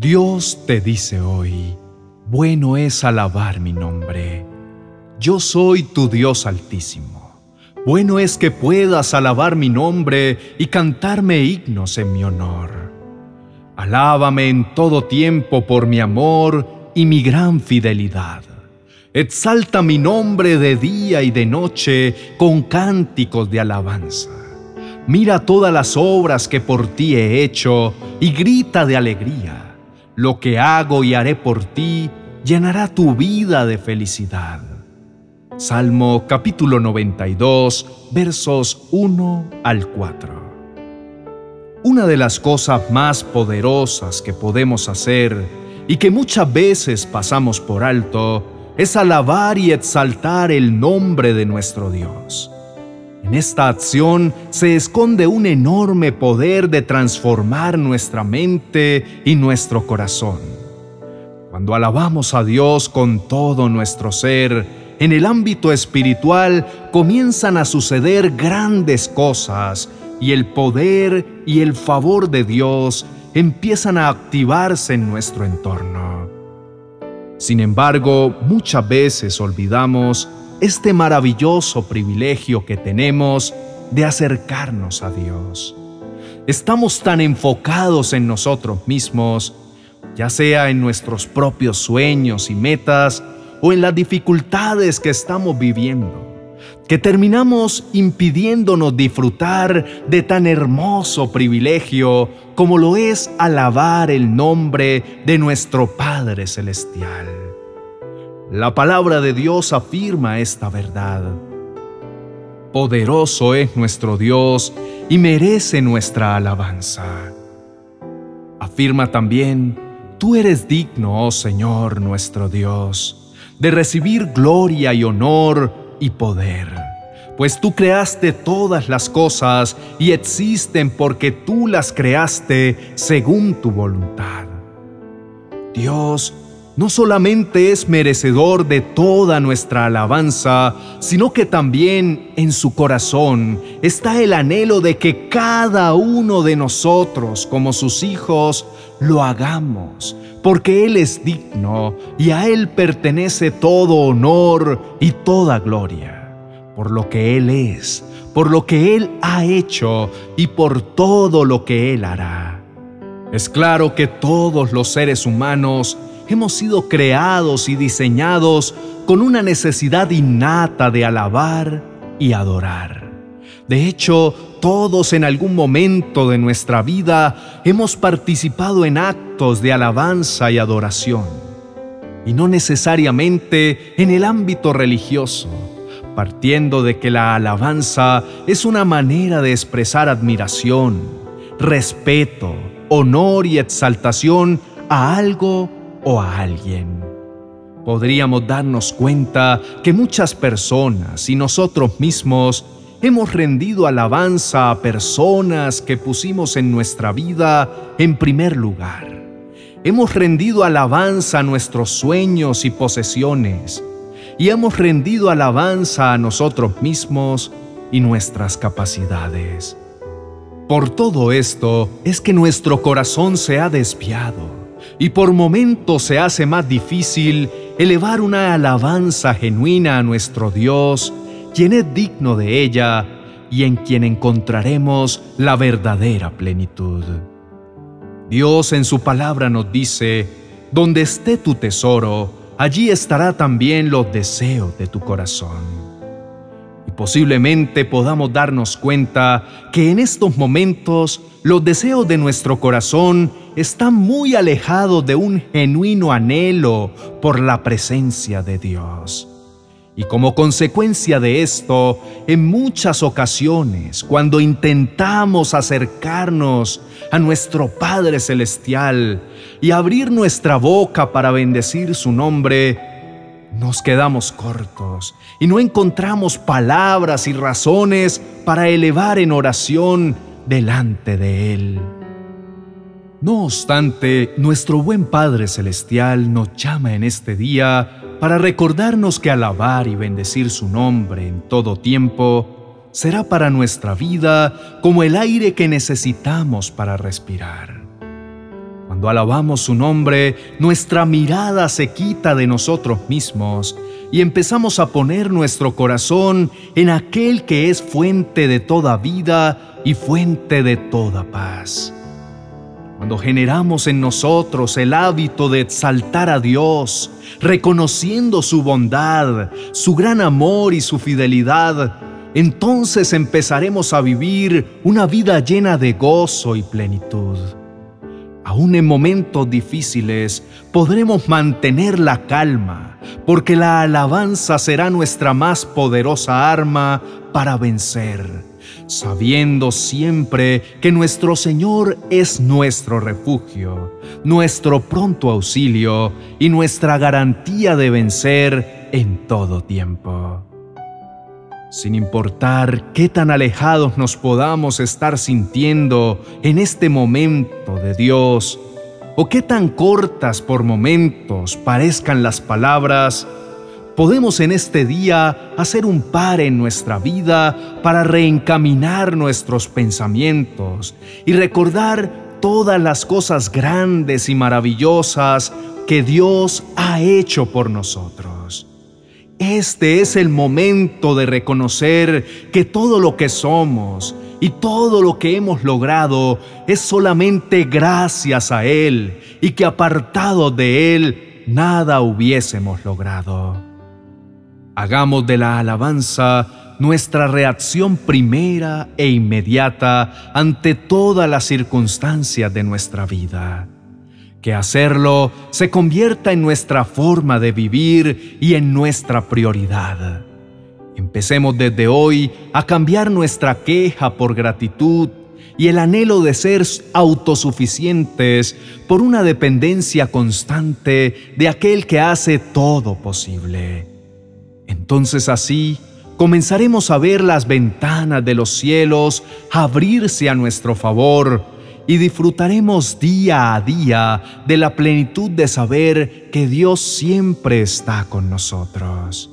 Dios te dice hoy, bueno es alabar mi nombre. Yo soy tu Dios altísimo. Bueno es que puedas alabar mi nombre y cantarme himnos en mi honor. Alábame en todo tiempo por mi amor y mi gran fidelidad. Exalta mi nombre de día y de noche con cánticos de alabanza. Mira todas las obras que por ti he hecho y grita de alegría lo que hago y haré por ti llenará tu vida de felicidad. Salmo capítulo 92, versos 1 al 4. Una de las cosas más poderosas que podemos hacer y que muchas veces pasamos por alto es alabar y exaltar el nombre de nuestro Dios. En esta acción se esconde un enorme poder de transformar nuestra mente y nuestro corazón. Cuando alabamos a Dios con todo nuestro ser, en el ámbito espiritual comienzan a suceder grandes cosas y el poder y el favor de Dios empiezan a activarse en nuestro entorno. Sin embargo, muchas veces olvidamos este maravilloso privilegio que tenemos de acercarnos a Dios. Estamos tan enfocados en nosotros mismos, ya sea en nuestros propios sueños y metas o en las dificultades que estamos viviendo, que terminamos impidiéndonos disfrutar de tan hermoso privilegio como lo es alabar el nombre de nuestro Padre Celestial. La palabra de Dios afirma esta verdad. Poderoso es nuestro Dios y merece nuestra alabanza. Afirma también, tú eres digno, oh Señor nuestro Dios, de recibir gloria y honor y poder, pues tú creaste todas las cosas y existen porque tú las creaste según tu voluntad. Dios, no solamente es merecedor de toda nuestra alabanza, sino que también en su corazón está el anhelo de que cada uno de nosotros, como sus hijos, lo hagamos, porque Él es digno y a Él pertenece todo honor y toda gloria, por lo que Él es, por lo que Él ha hecho y por todo lo que Él hará. Es claro que todos los seres humanos hemos sido creados y diseñados con una necesidad innata de alabar y adorar. De hecho, todos en algún momento de nuestra vida hemos participado en actos de alabanza y adoración. Y no necesariamente en el ámbito religioso, partiendo de que la alabanza es una manera de expresar admiración, respeto, honor y exaltación a algo o a alguien. Podríamos darnos cuenta que muchas personas y nosotros mismos hemos rendido alabanza a personas que pusimos en nuestra vida en primer lugar. Hemos rendido alabanza a nuestros sueños y posesiones y hemos rendido alabanza a nosotros mismos y nuestras capacidades. Por todo esto es que nuestro corazón se ha desviado y por momentos se hace más difícil elevar una alabanza genuina a nuestro Dios, quien es digno de ella y en quien encontraremos la verdadera plenitud. Dios en su palabra nos dice, donde esté tu tesoro, allí estará también los deseos de tu corazón. Y posiblemente podamos darnos cuenta que en estos momentos los deseos de nuestro corazón está muy alejado de un genuino anhelo por la presencia de Dios. Y como consecuencia de esto, en muchas ocasiones, cuando intentamos acercarnos a nuestro Padre Celestial y abrir nuestra boca para bendecir su nombre, nos quedamos cortos y no encontramos palabras y razones para elevar en oración delante de Él. No obstante, nuestro buen Padre Celestial nos llama en este día para recordarnos que alabar y bendecir su nombre en todo tiempo será para nuestra vida como el aire que necesitamos para respirar. Cuando alabamos su nombre, nuestra mirada se quita de nosotros mismos y empezamos a poner nuestro corazón en aquel que es fuente de toda vida y fuente de toda paz. Cuando generamos en nosotros el hábito de exaltar a Dios, reconociendo su bondad, su gran amor y su fidelidad, entonces empezaremos a vivir una vida llena de gozo y plenitud. Aún en momentos difíciles podremos mantener la calma, porque la alabanza será nuestra más poderosa arma para vencer, sabiendo siempre que nuestro Señor es nuestro refugio, nuestro pronto auxilio y nuestra garantía de vencer en todo tiempo. Sin importar qué tan alejados nos podamos estar sintiendo en este momento de Dios, o qué tan cortas por momentos parezcan las palabras, podemos en este día hacer un par en nuestra vida para reencaminar nuestros pensamientos y recordar todas las cosas grandes y maravillosas que Dios ha hecho por nosotros. Este es el momento de reconocer que todo lo que somos y todo lo que hemos logrado es solamente gracias a Él y que apartado de Él nada hubiésemos logrado. Hagamos de la alabanza nuestra reacción primera e inmediata ante todas las circunstancias de nuestra vida que hacerlo se convierta en nuestra forma de vivir y en nuestra prioridad. Empecemos desde hoy a cambiar nuestra queja por gratitud y el anhelo de ser autosuficientes por una dependencia constante de aquel que hace todo posible. Entonces así comenzaremos a ver las ventanas de los cielos abrirse a nuestro favor y disfrutaremos día a día de la plenitud de saber que Dios siempre está con nosotros.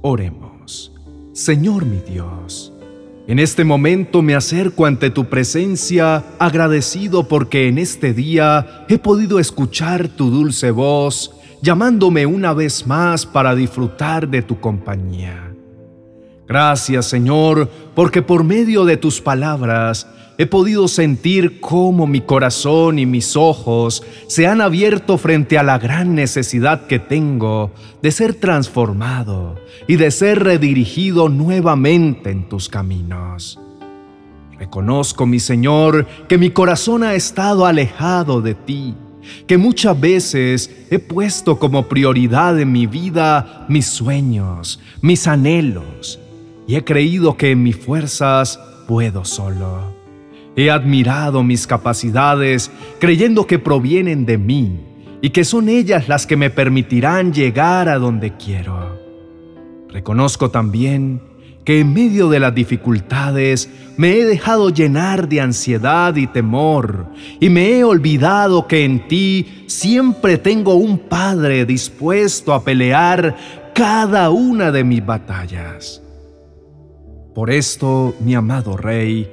Oremos. Señor mi Dios, en este momento me acerco ante tu presencia agradecido porque en este día he podido escuchar tu dulce voz llamándome una vez más para disfrutar de tu compañía. Gracias Señor, porque por medio de tus palabras he podido sentir cómo mi corazón y mis ojos se han abierto frente a la gran necesidad que tengo de ser transformado y de ser redirigido nuevamente en tus caminos. Reconozco, mi Señor, que mi corazón ha estado alejado de ti, que muchas veces he puesto como prioridad en mi vida mis sueños, mis anhelos, y he creído que en mis fuerzas puedo solo. He admirado mis capacidades creyendo que provienen de mí y que son ellas las que me permitirán llegar a donde quiero. Reconozco también que en medio de las dificultades me he dejado llenar de ansiedad y temor y me he olvidado que en ti siempre tengo un Padre dispuesto a pelear cada una de mis batallas. Por esto, mi amado Rey,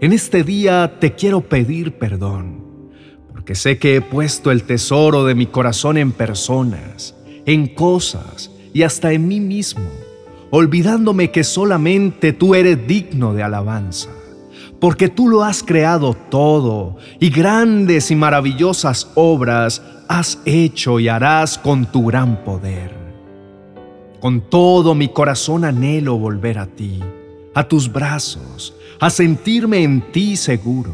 en este día te quiero pedir perdón, porque sé que he puesto el tesoro de mi corazón en personas, en cosas y hasta en mí mismo, olvidándome que solamente tú eres digno de alabanza, porque tú lo has creado todo y grandes y maravillosas obras has hecho y harás con tu gran poder. Con todo mi corazón anhelo volver a ti, a tus brazos, a sentirme en ti seguro,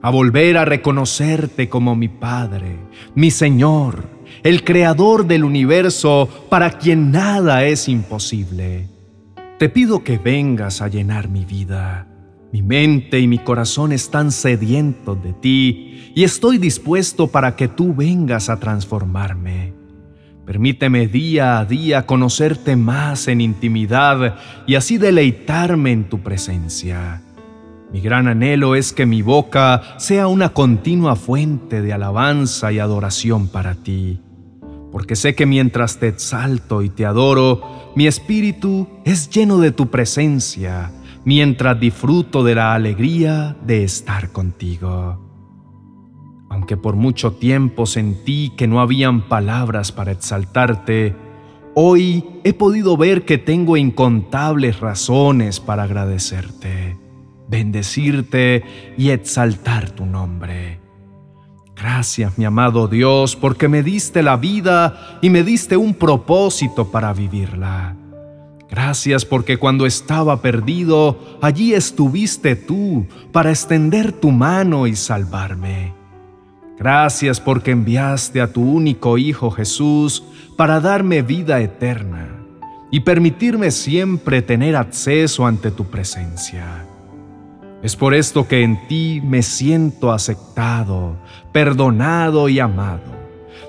a volver a reconocerte como mi Padre, mi Señor, el Creador del universo para quien nada es imposible. Te pido que vengas a llenar mi vida. Mi mente y mi corazón están sedientos de ti y estoy dispuesto para que tú vengas a transformarme. Permíteme día a día conocerte más en intimidad y así deleitarme en tu presencia. Mi gran anhelo es que mi boca sea una continua fuente de alabanza y adoración para ti, porque sé que mientras te exalto y te adoro, mi espíritu es lleno de tu presencia, mientras disfruto de la alegría de estar contigo. Aunque por mucho tiempo sentí que no habían palabras para exaltarte, hoy he podido ver que tengo incontables razones para agradecerte, bendecirte y exaltar tu nombre. Gracias, mi amado Dios, porque me diste la vida y me diste un propósito para vivirla. Gracias porque cuando estaba perdido, allí estuviste tú para extender tu mano y salvarme. Gracias porque enviaste a tu único Hijo Jesús para darme vida eterna y permitirme siempre tener acceso ante tu presencia. Es por esto que en ti me siento aceptado, perdonado y amado.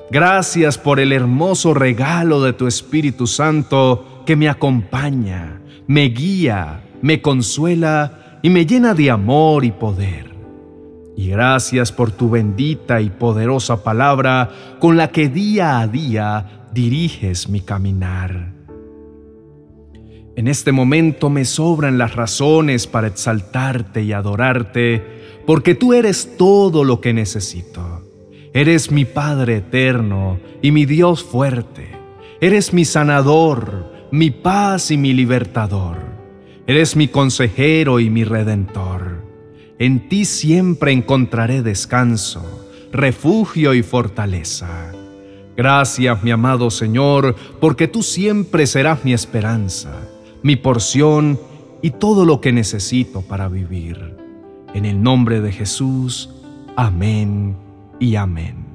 Gracias por el hermoso regalo de tu Espíritu Santo que me acompaña, me guía, me consuela y me llena de amor y poder. Y gracias por tu bendita y poderosa palabra con la que día a día diriges mi caminar. En este momento me sobran las razones para exaltarte y adorarte, porque tú eres todo lo que necesito. Eres mi Padre eterno y mi Dios fuerte. Eres mi sanador, mi paz y mi libertador. Eres mi consejero y mi redentor. En ti siempre encontraré descanso, refugio y fortaleza. Gracias, mi amado Señor, porque tú siempre serás mi esperanza, mi porción y todo lo que necesito para vivir. En el nombre de Jesús, amén y amén.